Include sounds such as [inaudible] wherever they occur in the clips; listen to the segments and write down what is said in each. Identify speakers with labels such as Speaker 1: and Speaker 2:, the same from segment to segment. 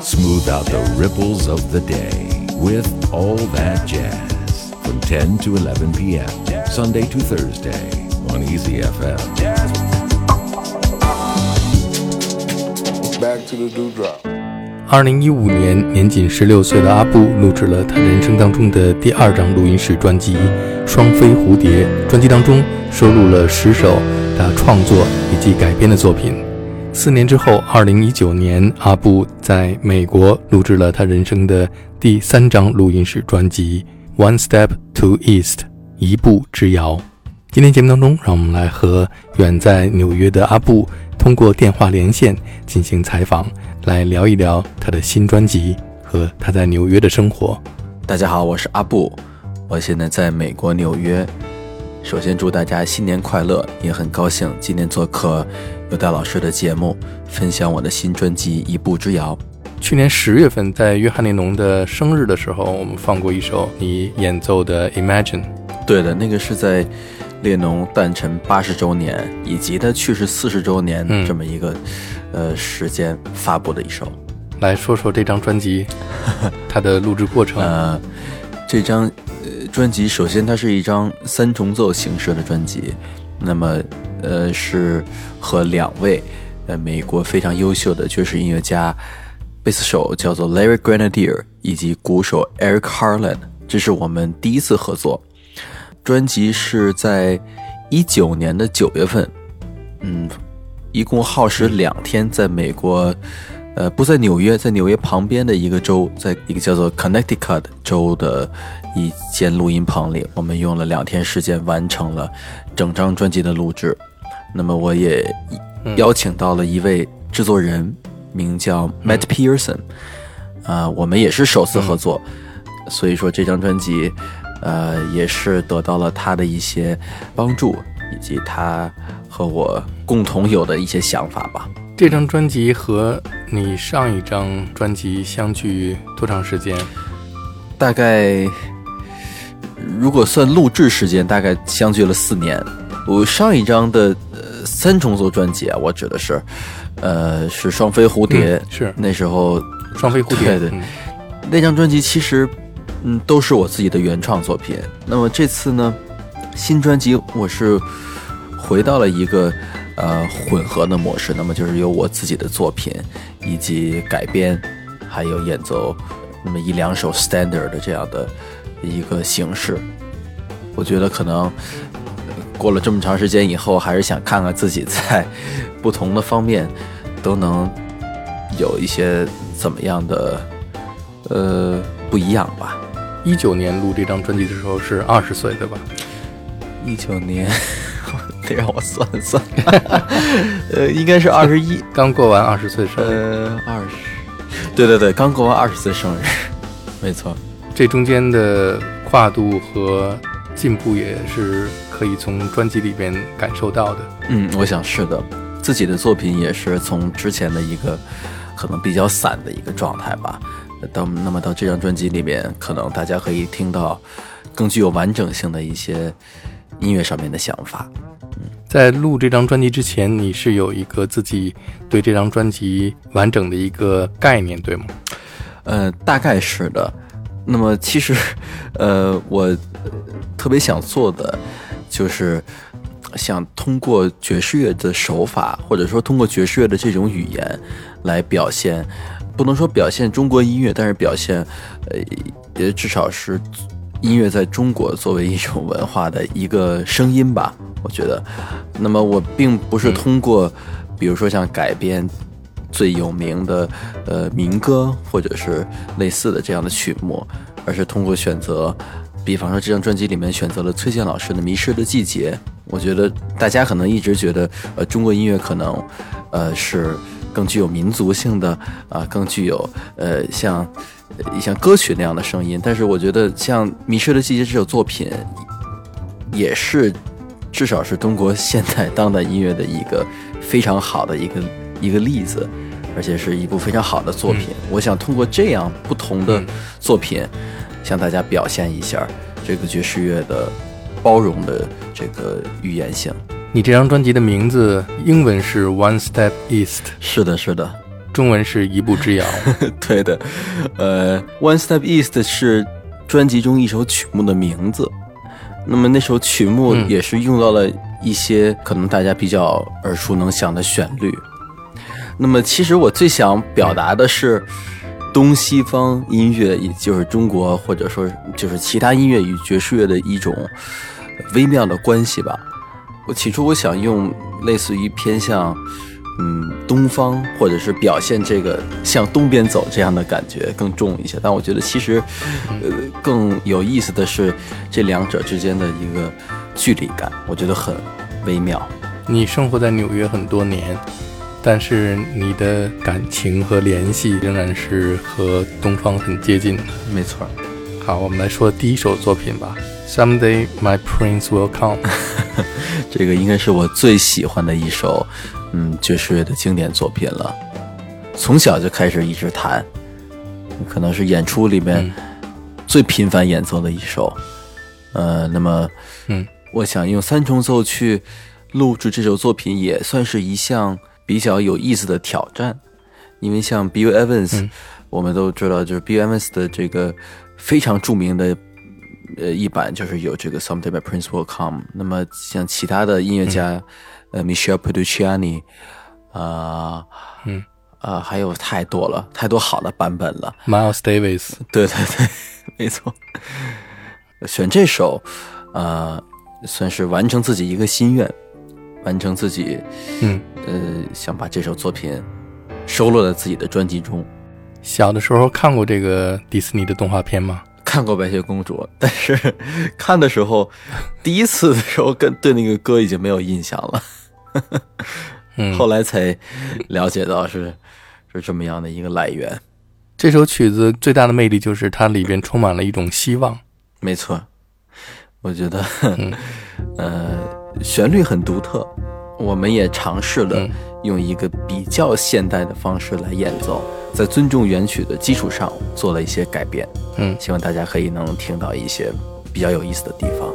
Speaker 1: Smooth out the ripples of the day with All That Jazz from 10 to 11 p.m. Sunday to Thursday on Easy FM.
Speaker 2: Back to the dewdrop.
Speaker 3: 二零一五年，年仅十六岁的阿布录制了他人生当中的第二张录音室专辑《双飞蝴蝶》。专辑当中收录了十首他创作以及改编的作品。四年之后，二零一九年，阿布在美国录制了他人生的第三张录音室专辑《One Step to East》，一步之遥。今天节目当中，让我们来和远在纽约的阿布通过电话连线进行采访。来聊一聊他的新专辑和他在纽约的生活。
Speaker 4: 大家好，我是阿布，我现在在美国纽约。首先祝大家新年快乐，也很高兴今天做客有戴老师的节目，分享我的新专辑《一步之遥》。
Speaker 3: 去年十月份在约翰列侬的生日的时候，我们放过一首你演奏的《Imagine》。
Speaker 4: 对的，那个是在列侬诞辰八十周年以及他去世四十周年这么一个。呃，时间发布的一首，
Speaker 3: 来说说这张专辑，[laughs] 它的录制过程。
Speaker 4: 呃，这张呃专辑，首先它是一张三重奏形式的专辑，那么呃是和两位呃美国非常优秀的爵士音乐家，贝斯手叫做 Larry Grenadier 以及鼓手 Eric Harlan，这是我们第一次合作。专辑是在一九年的九月份，嗯。一共耗时两天，在美国，呃，不在纽约，在纽约旁边的一个州，在一个叫做 Connecticut 州的一间录音棚里，我们用了两天时间完成了整张专辑的录制。那么，我也邀请到了一位制作人，名叫 Matt Pearson，啊，我们也是首次合作，所以说这张专辑，呃，也是得到了他的一些帮助。以及他和我共同有的一些想法吧。
Speaker 3: 这张专辑和你上一张专辑相距多长时间？
Speaker 4: 大概，如果算录制时间，大概相距了四年。我上一张的呃三重奏专辑啊，我指的是，呃，是双飞蝴蝶，
Speaker 3: 是
Speaker 4: 那时候
Speaker 3: 双飞蝴蝶，
Speaker 4: 对对，那张专辑其实嗯都是我自己的原创作品。那么这次呢？新专辑我是回到了一个呃混合的模式，那么就是有我自己的作品以及改编，还有演奏那么一两首 standard 的这样的一个形式。我觉得可能过了这么长时间以后，还是想看看自己在不同的方面都能有一些怎么样的呃不一样吧。
Speaker 3: 一九年录这张专辑的时候是二十岁，对吧？
Speaker 4: 一九年，得让我算算，[laughs] 呃，应该是二十一，
Speaker 3: 刚过完二十岁生
Speaker 4: 日，呃，二十，对对对，刚过完二十岁生日，没错，
Speaker 3: 这中间的跨度和进步也是可以从专辑里边感受到的。
Speaker 4: 嗯，我想是的，自己的作品也是从之前的一个可能比较散的一个状态吧，到那么到这张专辑里面，可能大家可以听到更具有完整性的一些。音乐上面的想法，
Speaker 3: 在录这张专辑之前，你是有一个自己对这张专辑完整的一个概念，对吗？
Speaker 4: 呃，大概是的。那么其实，呃，我特别想做的就是想通过爵士乐的手法，或者说通过爵士乐的这种语言来表现，不能说表现中国音乐，但是表现，呃，也至少是。音乐在中国作为一种文化的一个声音吧，我觉得。那么我并不是通过，比如说像改编最有名的呃民歌或者是类似的这样的曲目，而是通过选择，比方说这张专辑里面选择了崔健老师的《迷失的季节》。我觉得大家可能一直觉得，呃，中国音乐可能，呃，是更具有民族性的啊，更具有呃像。像歌曲那样的声音，但是我觉得像《迷失的季节》这首作品，也是至少是中国现代当代音乐的一个非常好的一个 [laughs] 一个例子，而且是一部非常好的作品。我想通过这样不同的作品，向大家表现一下这个爵士乐的包容的这个语言性。
Speaker 3: 你这张专辑的名字英文是《One Step East》，
Speaker 4: 是的，是的。
Speaker 3: 中文是一步之遥。[laughs]
Speaker 4: 对的，呃，One Step East 是专辑中一首曲目的名字。那么那首曲目也是用到了一些可能大家比较耳熟能详的旋律。那么其实我最想表达的是东西方音乐，也就是中国或者说就是其他音乐与爵士乐的一种微妙的关系吧。我起初我想用类似于偏向。嗯，东方或者是表现这个向东边走这样的感觉更重一些，但我觉得其实，呃，更有意思的是这两者之间的一个距离感，我觉得很微妙。
Speaker 3: 你生活在纽约很多年，但是你的感情和联系仍然是和东方很接近的。
Speaker 4: 没错。
Speaker 3: 好，我们来说第一首作品吧。Someday my prince will come。[laughs]
Speaker 4: 这个应该是我最喜欢的一首。嗯，爵士乐的经典作品了，从小就开始一直弹，可能是演出里面最频繁演奏的一首。呃，那么，
Speaker 3: 嗯，
Speaker 4: 我想用三重奏去录制这首作品，也算是一项比较有意思的挑战。因为像 Bill Evans，我们都知道，就是 Bill Evans 的这个非常著名的呃一版，就是有这个 Someday My Prince Will Come。那么像其他的音乐家。呃，Michelle Petrucciani，啊，
Speaker 3: 嗯，
Speaker 4: 啊，还有太多了，太多好的版本了。
Speaker 3: Miles Davis，
Speaker 4: 对对对，没错。选这首，呃，算是完成自己一个心愿，完成自己，
Speaker 3: 嗯，
Speaker 4: 呃，想把这首作品收录在自己的专辑中。
Speaker 3: 小的时候看过这个迪士尼的动画片吗？
Speaker 4: 看过白雪公主，但是 [laughs] 看的时候，第一次的时候跟对那个歌已经没有印象了。[laughs] 后来才了解到是 [laughs] 是这么样的一个来源。
Speaker 3: 这首曲子最大的魅力就是它里边充满了一种希望。
Speaker 4: 没错，我觉得，[laughs] 呃，旋律很独特。我们也尝试了用一个比较现代的方式来演奏，在尊重原曲的基础上做了一些改变。
Speaker 3: 嗯，
Speaker 4: 希望大家可以能听到一些比较有意思的地方。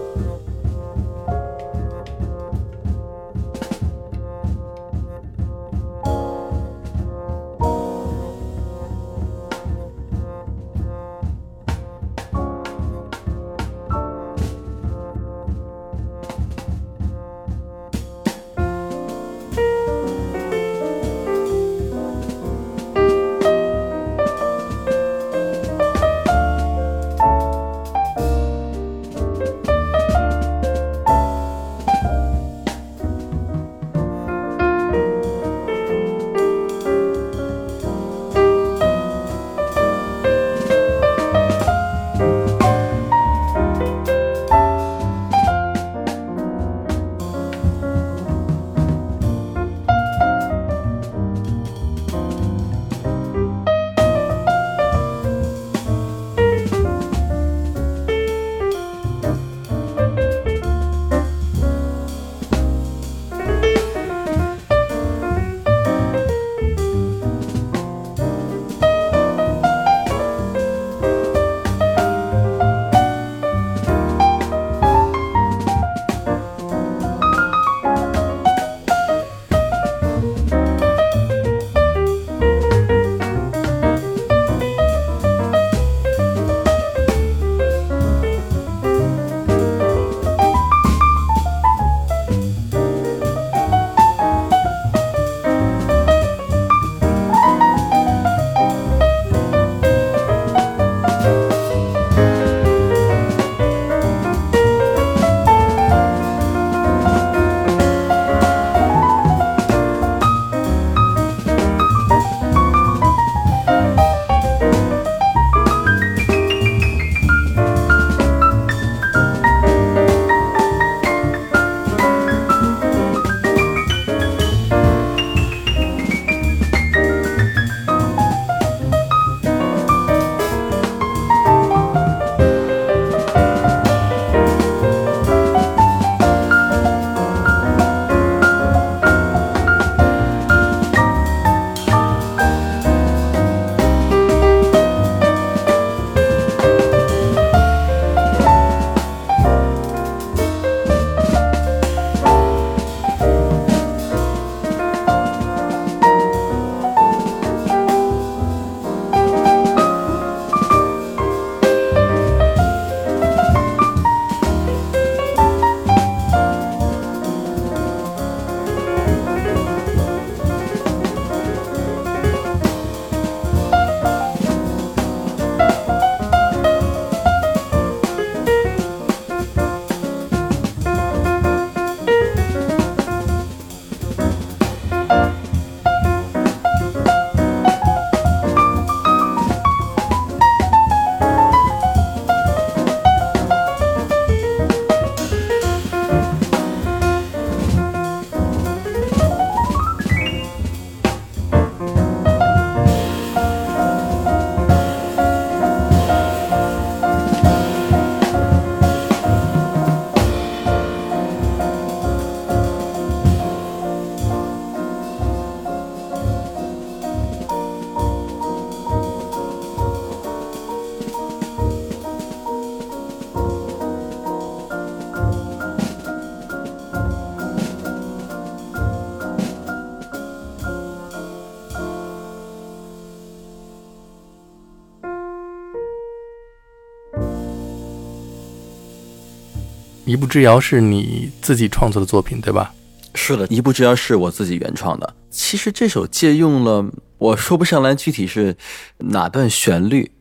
Speaker 3: 一步之遥是你自己创作的作品，对吧？
Speaker 4: 是的，一步之遥是我自己原创的。其实这首借用了，我说不上来具体是哪段旋律，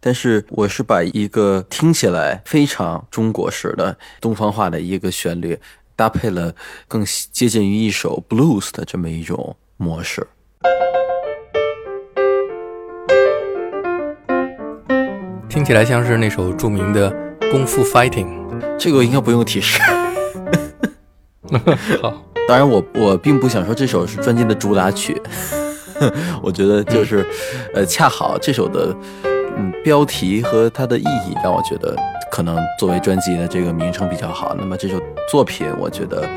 Speaker 4: 但是我是把一个听起来非常中国式的东方化的一个旋律，搭配了更接近于一首 blues 的这么一种模式。
Speaker 3: 听起来像是那首著名的《功夫 Fighting》。
Speaker 4: 这个应该不用提示。[laughs]
Speaker 3: 好。
Speaker 4: 当然，我我并不想说这首是专辑的主打曲，[laughs] 我觉得就是，呃，恰好这首的嗯标题和它的意义让我觉得可能作为专辑的这个名称比较好。那么这首作品，我觉得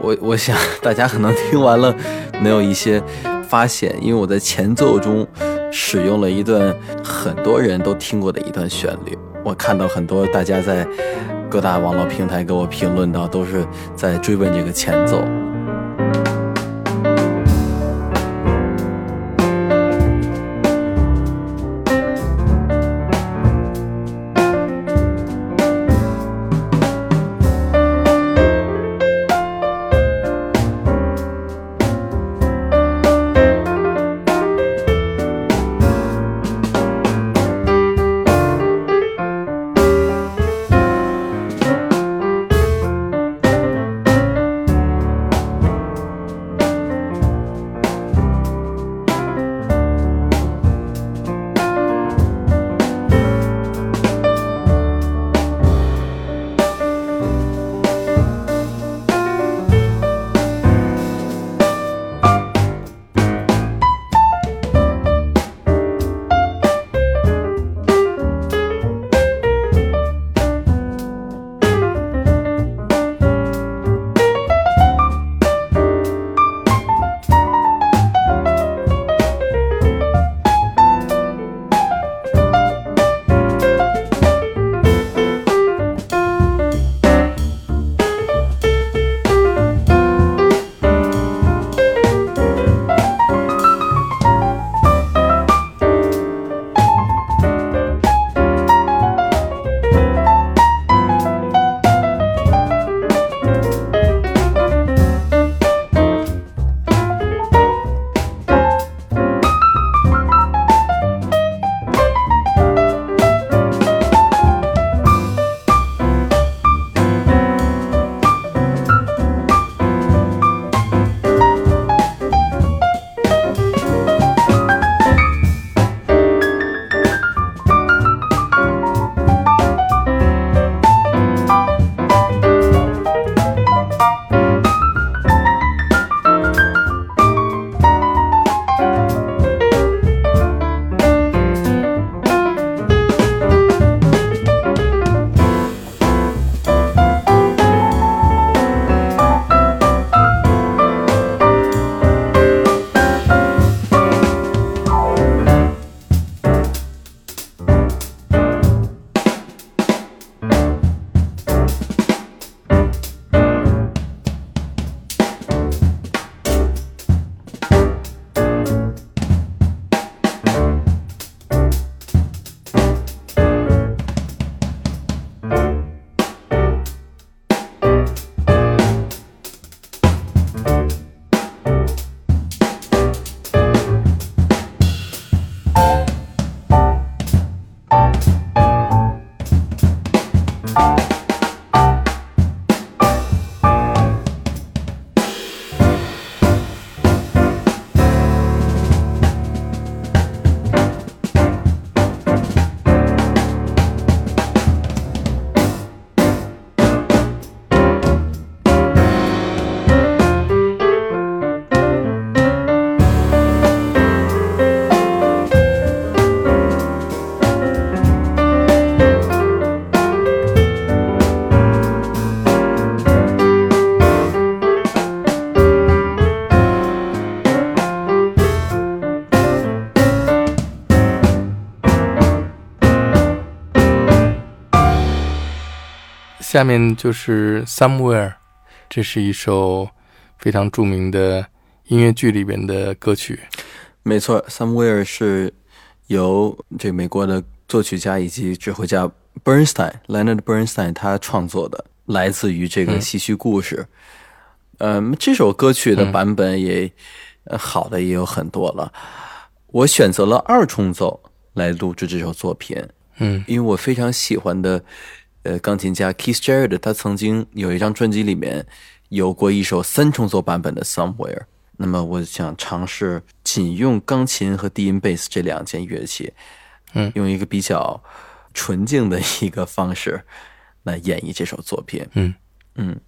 Speaker 4: 我 [laughs] 我想大家可能听完了能有一些发现，因为我在前奏中使用了一段很多人都听过的一段旋律，我看到很多大家在。各大网络平台给我评论到，都是在追问这个前奏。
Speaker 3: 下面就是《Somewhere》，这是一首非常著名的音乐剧里边的歌曲。
Speaker 4: 没错，《Somewhere》是由这美国的作曲家以及指挥家 Bernstein（Leonard Bernstein） 他创作的。来自于这个戏曲故事。嗯，这首歌曲的版本也好的也有很多了。我选择了二重奏来录制这首作品。
Speaker 3: 嗯，
Speaker 4: 因为我非常喜欢的呃钢琴家 Keith Jarrett，他曾经有一张专辑里面有过一首三重奏版本的 Somewhere。那么我想尝试仅用钢琴和低音贝斯这两件乐器，
Speaker 3: 嗯，
Speaker 4: 用一个比较纯净的一个方式来演绎这首作品。
Speaker 3: 嗯
Speaker 4: 嗯。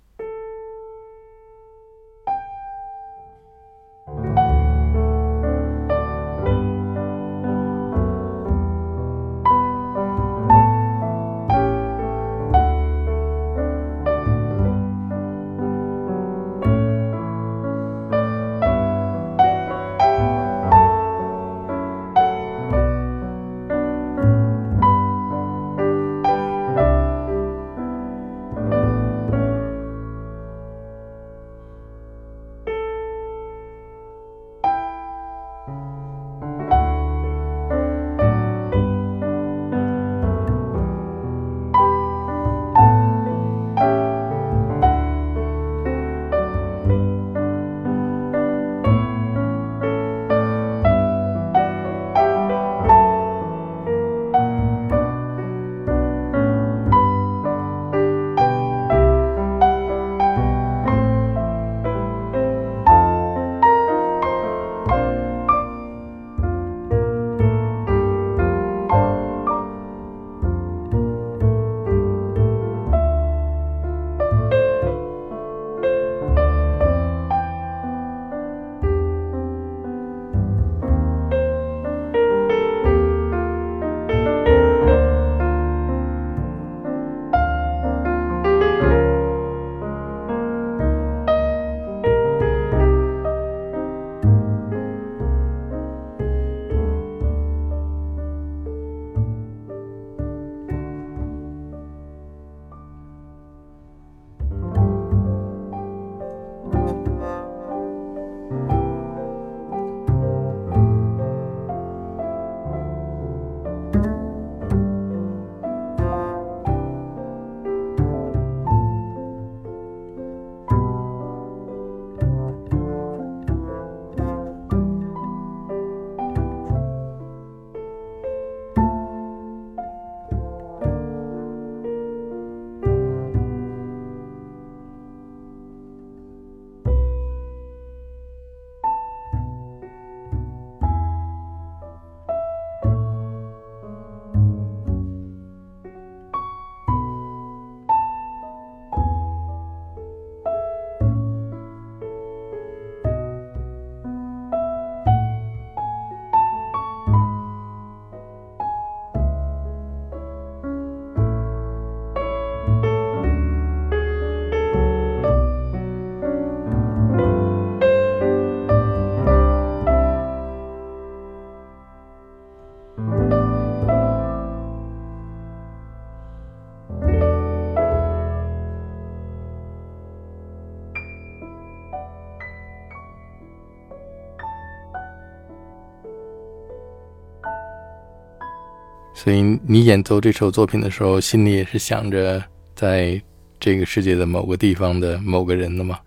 Speaker 3: 所以你演奏这首作品的时候，心里也是想着在这个世界的某个地方的某个人的吗？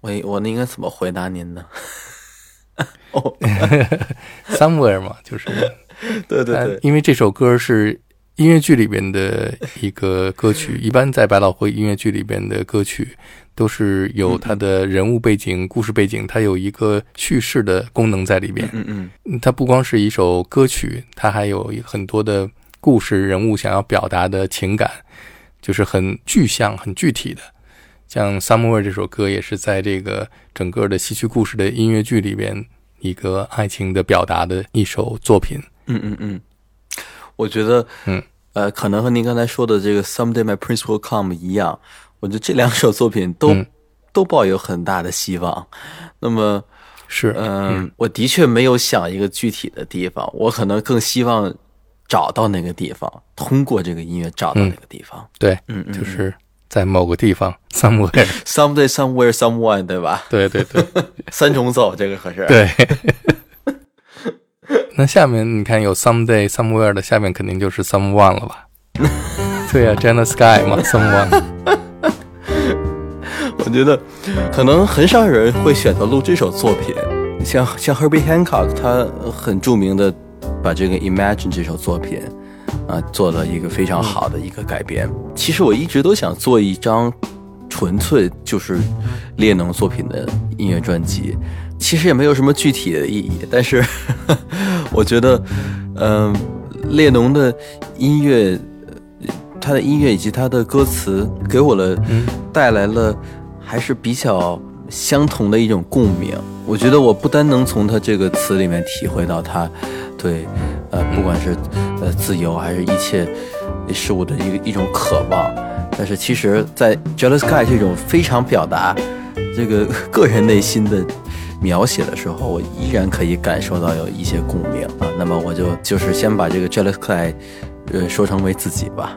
Speaker 4: 我我那应该怎么回答您呢？[laughs]
Speaker 3: 哦，somewhere 嘛，就是
Speaker 4: 对对 [laughs] 对，
Speaker 3: 因为这首歌是音乐剧里边的一个歌曲，一般在百老汇音乐剧里边的歌曲。都是有它的人物背景、故事背景，它有一个叙事的功能在里边。
Speaker 4: 嗯嗯，
Speaker 3: 它不光是一首歌曲，它还有很多的故事、人物想要表达的情感，就是很具象、很具体的。像《Somewhere》这首歌，也是在这个整个的戏曲故事的音乐剧里边一个爱情的表达的一首作品。
Speaker 4: 嗯嗯嗯，我觉得，
Speaker 3: 嗯
Speaker 4: 呃，可能和您刚才说的这个《Someday My Prince Will Come》一样。我觉得这两首作品都都抱有很大的希望。那么
Speaker 3: 是
Speaker 4: 嗯，我的确没有想一个具体的地方，我可能更希望找到那个地方，通过这个音乐找到那个地方。
Speaker 3: 对，
Speaker 4: 嗯嗯，
Speaker 3: 就是在某个地方
Speaker 4: ，somewhere，someday [laughs] somewhere someone，对吧？
Speaker 3: 对对对，[laughs]
Speaker 4: 三重奏这个可是
Speaker 3: 对。[laughs] 那下面你看有 someday somewhere 的，下面肯定就是 someone 了吧？对啊，Jenna Sky 嘛，Someone。
Speaker 4: 我觉得可能很少有人会选择录这首作品，像像 Herbie Hancock，他很著名的把这个 Imagine 这首作品啊做了一个非常好的一个改编。其实我一直都想做一张纯粹就是列侬作品的音乐专辑，其实也没有什么具体的意义，但是 [laughs] 我觉得，嗯，列侬的音乐。他的音乐以及他的歌词给我了，带来了还是比较相同的一种共鸣。我觉得我不单能从他这个词里面体会到他对呃不管是呃自由还是一切事物的一个一种渴望，但是其实，在《Jealous Guy》这种非常表达这个个人内心的描写的时候，我依然可以感受到有一些共鸣啊。那么我就就是先把这个《Jealous Guy》呃说成为自己吧。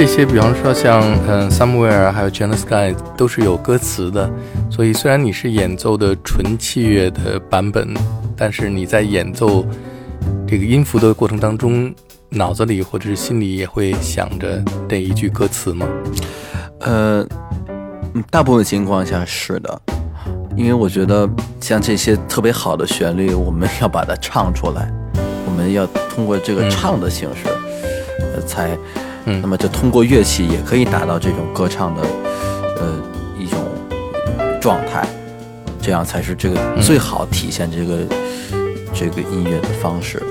Speaker 3: 这些，比方说像嗯，Somewhere，还有 j e n n s Sky，都是有歌词的。所以虽然你是演奏的纯器乐的版本，但是你在演奏这个音符的过程当中，脑子里或者是心里也会想着那一句歌词吗？
Speaker 4: 呃，大部分情况下是的，因为我觉得像这些特别好的旋律，我们要把它唱出来，我们要通过这个唱的形式，呃，才。那么就通过乐器也可以达到这种歌唱的，呃一种状态，这样才是这个最好体现这个这个音乐的方式。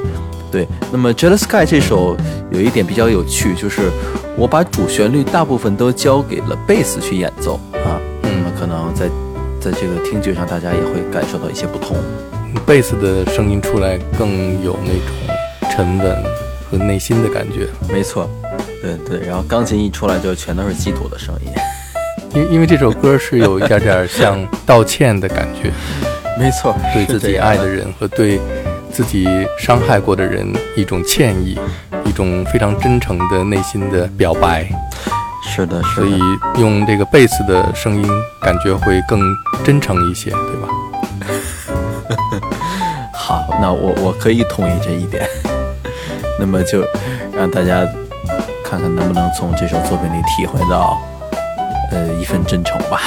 Speaker 4: 对，那么《Jealous Sky》这首有一点比较有趣，就是我把主旋律大部分都交给了贝斯去演奏啊，那么可能在在这个听觉上大家也会感受到一些不同，
Speaker 3: 贝斯的声音出来更有那种沉稳和内心的感觉。
Speaker 4: 没错。对对，然后钢琴一出来就全都是嫉妒的声音，[laughs]
Speaker 3: 因因为这首歌是有一点点像道歉的感觉，[laughs]
Speaker 4: 没错，
Speaker 3: 对自己爱的人和对自己伤害过的人一种歉意，一种非常真诚的内心的表白。
Speaker 4: 是的，
Speaker 3: 所以用这个贝斯的声音，感觉会更真诚一些，对吧？[laughs]
Speaker 4: 好，那我我可以同意这一点，那么就让大家。看看能不能从这首作品里体会到，呃，一份真诚吧。